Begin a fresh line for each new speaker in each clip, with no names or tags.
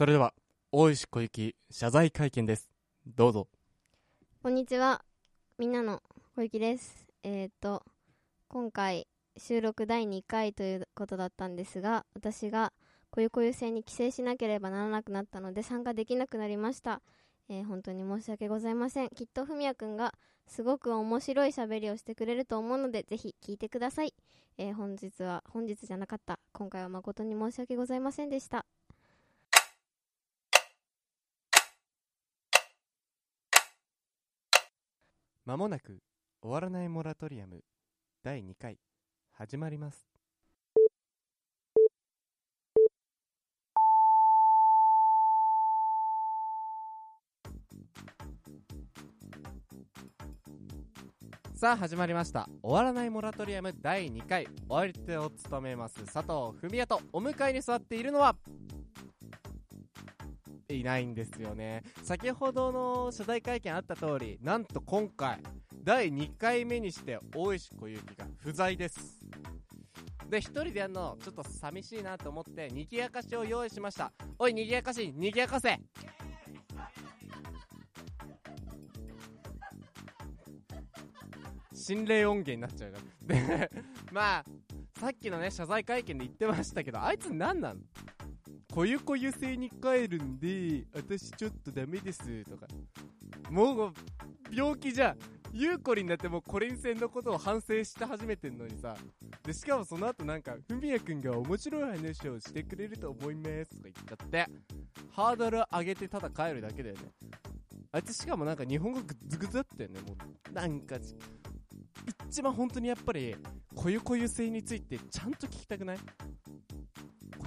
それでは大石小雪謝罪会見ですどうぞ
こんにちは。みんなの小雪です。えっ、と、今回収録第2回ということだったんですが、私がこゆこゆ戦に帰省しなければならなくなったので参加できなくなりました。えー本当に申し訳ございません。きっとふみやくんがすごく面白い喋りをしてくれると思うので、ぜひ聞いてください。えー本日は、本日じゃなかった。今回は誠に申し訳ございませんでした。
まもなく終わらないモラトリアム第2回始まります。さあ始まりました。終わらないモラトリアム第2回。お相手を務めます佐藤文也とお迎えに座っているのはいないんですよね。先ほどの謝罪会見あった通りなんと今回第2回目にして大石小雪が不在です。で一人でやるのちょっと寂しいなと思ってにぎやかしを用意しました。おいにぎやかしにぎやかせ。心霊音源になっちゃうから。でまあさっきのね謝罪会見で言ってましたけどあいつ何なのこゆこゆ星に帰るんで私ちょっとダメですとか。もう病気じゃんゆうこりになってもうコリン戦のことを反省して始めてんのにさ。でしかもその後なんかふみやくんが面白い話をしてくれると思いますとか言っちゃって。ハードル上げてただ帰るだけだよね。あいつしかもなんか日本語グズグズだったよねもう。なんか一番本当にやっぱりこゆこゆ星についてちゃんと聞きたくない？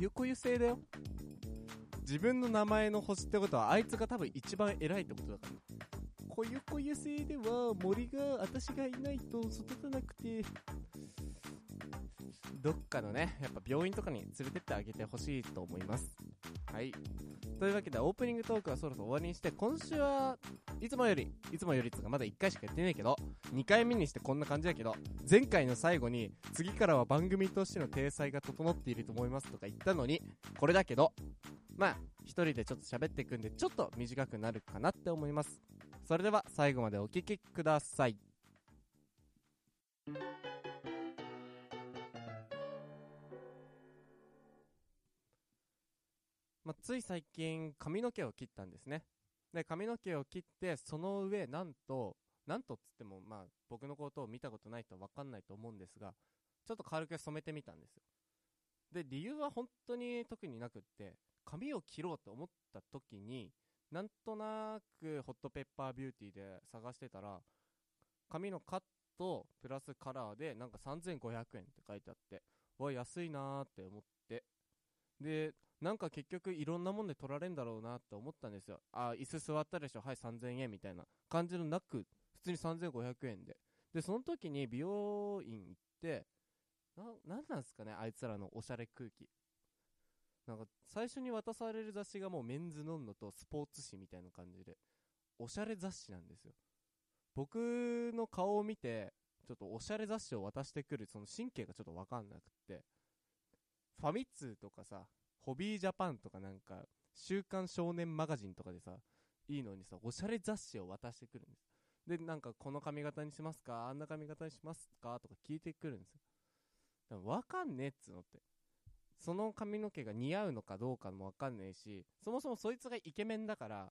ゆこゆ性だよ。自分の名前の星ってことはあいつが多分一番偉いってことだから。こゆこゆ星では森が私がいないと育たなくて。どっかのねやっぱ病院とかに連れてってあげてほしいと思います。はい。というわけでオープニングトークはそろそろ終わりにして今週はいつもよりいつもよりっつかまだ1回しかやってないけど2回目にしてこんな感じだけど前回の最後に次からは番組としての体裁が整っていると思いますとか言ったのにこれだけどまあ一人でちょっと喋っていくんでちょっと短くなるかなって思います。それでは最後までお聴きください。まあ、つい最近髪の毛を切ったんですね。で髪の毛を切ってその上なんとなんとっつってもまあ僕のことを見たことないと分かんないと思うんですがちょっと軽く染めてみたんですよ。で理由は本当に特になくって髪を切ろうと思った時になんとなくホットペッパービューティーで探してたら髪のカットプラスカラーでなんか3500円って書いてあってわ安いなーって思って。でなんか結局いろんなもんで取られんだろうなって思ったんですよ。あ椅子座ったでしょ。はい3000円みたいな。感じのなく普通に3500円で。でその時に美容院行ってななんなんすかねあいつらのおしゃれ空気。なんか最初に渡される雑誌がもうメンズノンノとスポーツ誌みたいな感じでおしゃれ雑誌なんですよ。僕の顔を見てちょっとおしゃれ雑誌を渡してくるその神経がちょっとわかんなくって。ファミ通とかさホビージャパンとかなんか週刊少年マガジンとかでさいいのにさおしゃれ雑誌を渡してくるんです。でなんかこの髪型にしますか？あんな髪型にしますか？とか聞いてくるんですよ。だからわかんねえっつうのって。その髪の毛が似合うのかどうかもわかんないしそもそもそいつがイケメンだから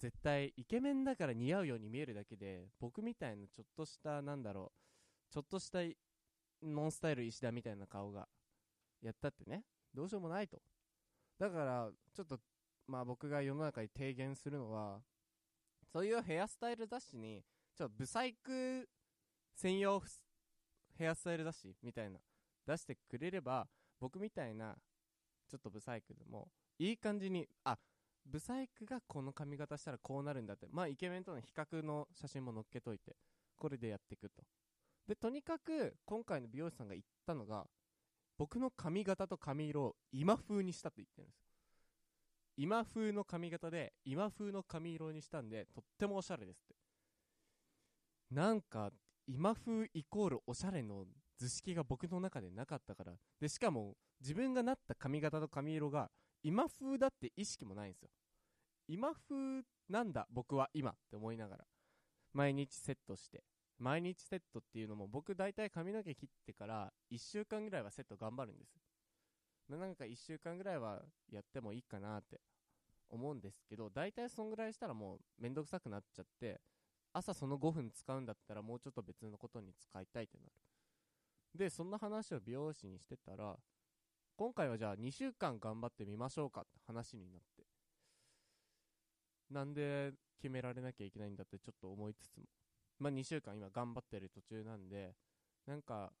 絶対イケメンだから似合うように見えるだけで僕みたいなちょっとしたなんだろうちょっとしたノンスタイル石田みたいな顔がやったってね。どうしようもないと。だからちょっとまあ僕が世の中に提言するのはそういうヘアスタイル雑誌にちょっとブサイク専用ヘアスタイル雑誌みたいな出してくれれば僕みたいなちょっとブサイクでもいい感じにあブサイクがこの髪型したらこうなるんだって。まあイケメンとの比較の写真も載っけといてこれでやっていくと。でとにかく今回の美容師さんが言ったのが僕の髪型と髪色を今風にしたと言ってるんです今風の髪型で今風の髪色にしたんでとってもおしゃれですってなんか今風イコールおしゃれの図式が僕の中でなかったからでしかも自分がなった髪型と髪色が今風だって意識もないんですよ。今風なんだ、僕は今って思いながら。毎日セットして。毎日セットっていうのも僕大体髪の毛切ってから1週間ぐらいはセット頑張るんです。まあなんか1週間ぐらいはやってもいいかなって思うんですけど、大体そんぐらいしたらもうめんどくさくなっちゃって、朝その5分使うんだったらもうちょっと別のことに使いたいってなる。で、そんな話を美容師にしてたら、今回はじゃあ2週間頑張ってみましょうかって話になって。なんで決められなきゃいけないんだってちょっと思いつつも。まあ2週間今頑張ってる途中なんで、なんか、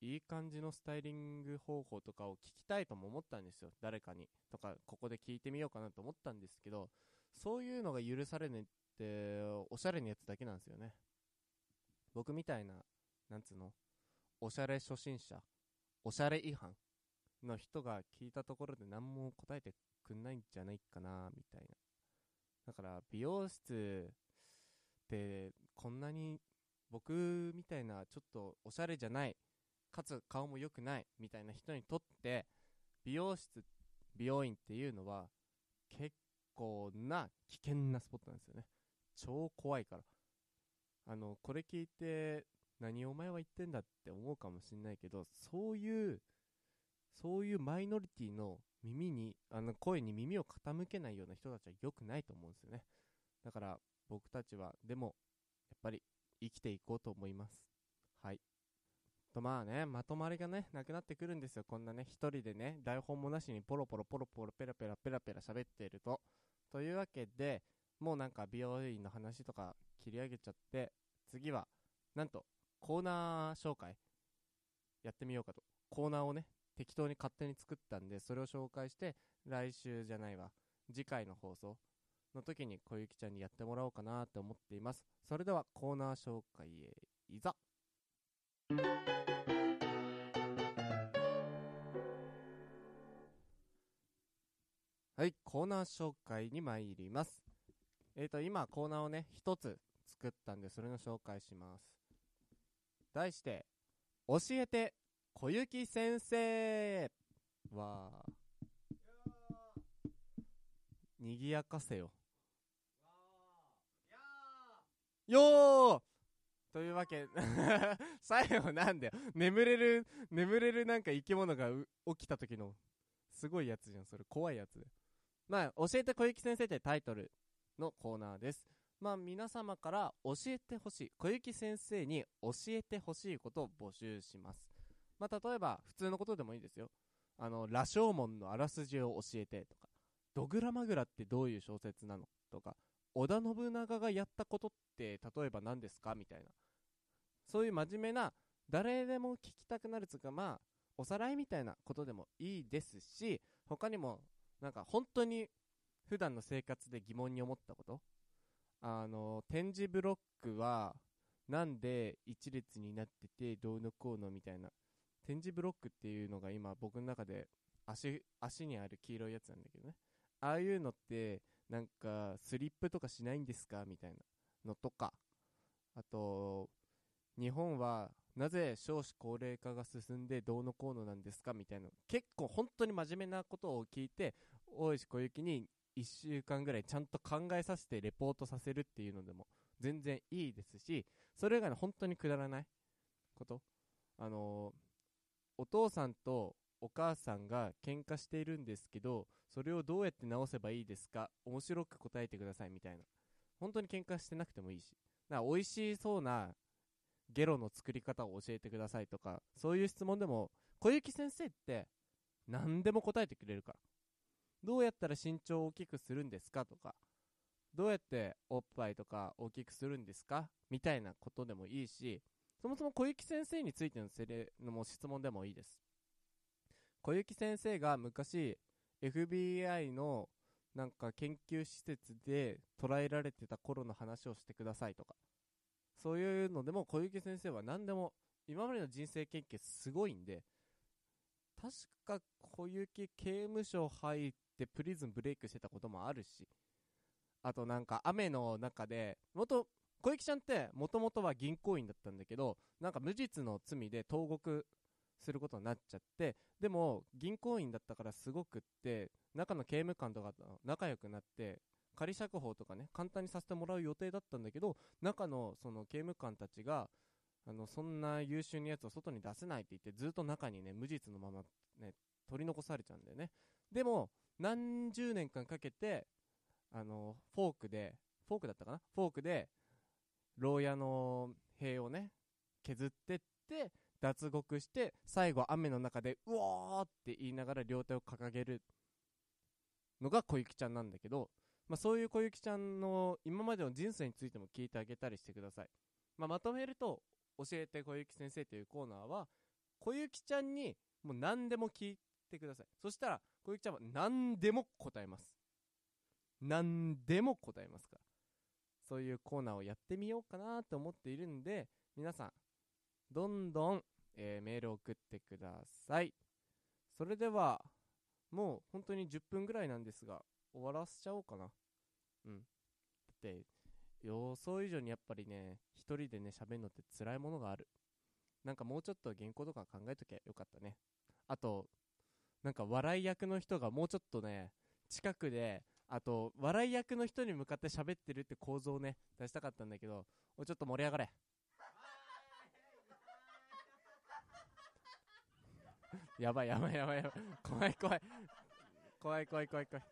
いい感じのスタイリング方法とかを聞きたいとも思ったんですよ。誰かに。とか、ここで聞いてみようかなと思ったんですけど、そういうのが許されねって、おしゃれなやつだけなんですよね。僕みたいな、なんつうの、おしゃれ初心者、おしゃれ違反の人が聞いたところで何も答えてくんないんじゃないかな、みたいな。だから、美容室って、こんなに僕みたいなちょっとおしゃれじゃない、かつ顔も良くないみたいな人にとって、美容室、美容院っていうのは結構な危険なスポットなんですよね。超怖いから。あの、これ聞いて、何お前は言ってんだって思うかもしんないけど、そういう、そういうマイノリティの耳に、あの声に耳を傾けないような人たちは良くないと思うんですよね。だから僕たちは、でも、やっぱり生きていこうと思います。はい。とまあね、まとまりがね、なくなってくるんですよ。こんなね、一人でね、台本もなしにポロポロポロポロペラペラペラペラ喋っていると。というわけで、もうなんか美容院の話とか切り上げちゃって、次は、なんと、コーナー紹介やってみようかと。コーナーをね、適当に勝手に作ったんで、それを紹介して、来週じゃないわ、次回の放送の時に小雪ちゃんにやってもらおうかなって思っています。それではコーナー紹介へ、いざはい、コーナー紹介に参ります。えーと、今コーナーをね、一つ作ったんで、それの紹介します。題して、教えて、小雪先生わー。にぎやかせよ。よーというわけ、最後なんだよ。眠れる、眠れるなんか生き物が起きた時の、すごいやつじゃん、それ。怖いやつ。まあ、教えて小雪先生ってタイトルのコーナーです。まあ、皆様から教えてほしい、小雪先生に教えてほしいことを募集します。まあ、例えば、普通のことでもいいですよ。あの、羅生門のあらすじを教えてとか、ドグラマグラってどういう小説なのとか、織田信長がやったことって例えば何ですか？みたいな。そういう真面目な、誰でも聞きたくなるつうか、まあ、おさらいみたいなことでもいいですし、他にも、なんか本当に普段の生活で疑問に思ったことあの、展示ブロックは、なんで一列になってて、どうのこうのみたいな。展示ブロックっていうのが今僕の中で足、足にある黄色いやつなんだけどね。ああいうのって、なんか、スリップとかしないんですか？みたいなのとか。あと、日本はなぜ少子高齢化が進んでどうのこうのなんですか？みたいな。結構本当に真面目なことを聞いて、大石小雪に1週間ぐらいちゃんと考えさせてレポートさせるっていうのでも全然いいですし、それ以外の本当にくだらないこと。あのお父さんとお母さんが喧嘩しているんですけど、それをどうやって直せばいいですか？面白く答えてくださいみたいな。本当に喧嘩してなくてもいいし。だから美味しそうなゲロの作り方を教えてくださいとか、そういう質問でも、小雪先生って何でも答えてくれるから。どうやったら身長を大きくするんですかとか、どうやっておっぱいとか大きくするんですか？みたいなことでもいいし、そもそも小雪先生についてのセレのも質問でもいいです。小雪先生が昔 FBI のなんか研究施設で捉えられてた頃の話をしてくださいとか。そういうのでも小雪先生は何でも今までの人生研究すごいんで、確か小雪刑務所入ってプリズンブレイクしてたこともあるし、あとなんか雨の中で、元、小雪ちゃんってもともとは銀行員だったんだけど、なんか無実の罪で投獄することになっちゃってでも銀行員だったからすごくって中の刑務官とかと仲良くなって仮釈放とかね簡単にさせてもらう予定だったんだけど中のその刑務官たちがあのそんな優秀なやつを外に出せないって言ってずっと中にね無実のままね取り残されちゃうんだよね。でも何十年間かけてあのフォークでフォークだったかな？フォークで牢屋の塀をね削ってって脱獄して最後雨の中でうおーって言いながら両手を掲げるのが小雪ちゃんなんだけど、まあ、そういう小雪ちゃんの今までの人生についても聞いてあげたりしてください、まあ、まとめると「教えて小雪先生」というコーナーは小雪ちゃんにもう何でも聞いてください。そしたら小雪ちゃんは何でも答えます。何でも答えますから。そういうコーナーをやってみようかなと思っているんで皆さんどんどん、えーメールを送ってください。それではもう本当に10分ぐらいなんですが終わらせちゃおうかな。うん。だって予想以上にやっぱりね一人でね喋るのって辛いものがある。なんかもうちょっと原稿とか考えときゃよかったね。あとなんか笑い役の人がもうちょっとね近くであと笑い役の人に向かって喋ってるって構造をね出したかったんだけどおちょっと盛り上がれ。やばいやばいやばいやばい。怖い怖い。怖い怖い怖い怖い。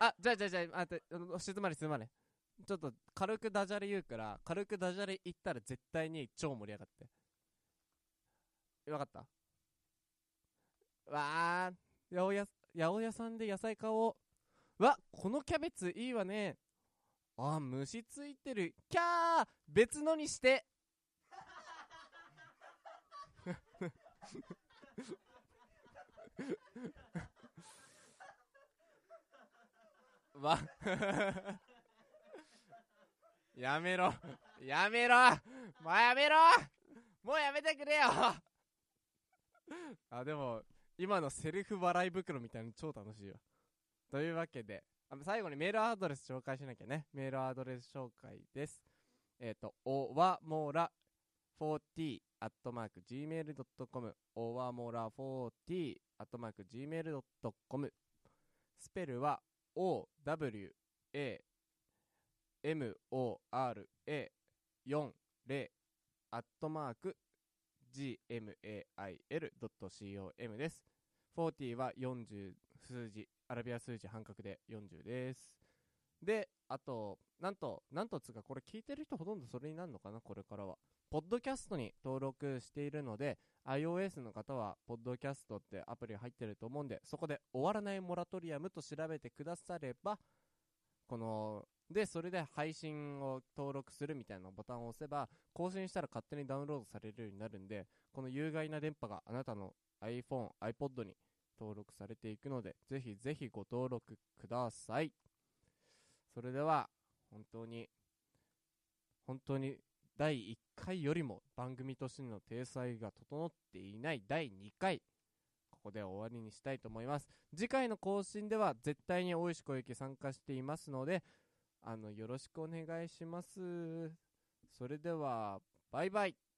あじゃあじゃあじゃああて静まれ静まれ。ちょっと軽くダジャレ言うから軽くダジャレ言ったら絶対に超盛り上がって。わかった？わー八百屋八百屋さんで野菜買おうわこのキャベツいいわね。あ虫ついてる。キャー！別のにして。わ やめろ。やめろ。もうやめろ。もうやめてくれよ。あでも今のセルフ笑い袋みたいなの超楽しいわ。というわけであ最後にメールアドレス紹介しなきゃね。メールアドレス紹介です。えっ、とおわもら40アットマーク gmail.com おわもら40アットマーク gmail.com スペルは OWA MORA 40アットマーク gmail.com です。40は40数字アラビア数字半角で40です。であとなんとなんとつうかこれ聞いてる人ほとんどそれになるのかなこれからは。ポッドキャストに登録しているので iOS の方はポッドキャストってアプリ入ってると思うんでそこで終わらないモラトリアムと調べてくださればこのでそれで配信を登録するみたいなボタンを押せば更新したら勝手にダウンロードされるようになるんでこの有害な電波があなたの iPhone、iPod に登録されていくのでぜひぜひご登録ください。それでは本当に本当に第1回よりも番組としての体裁が整っていない第2回ここで終わりにしたいと思います。次回の更新では絶対に大石小雪参加していますのであのよろしくお願いします。それではバイバイ。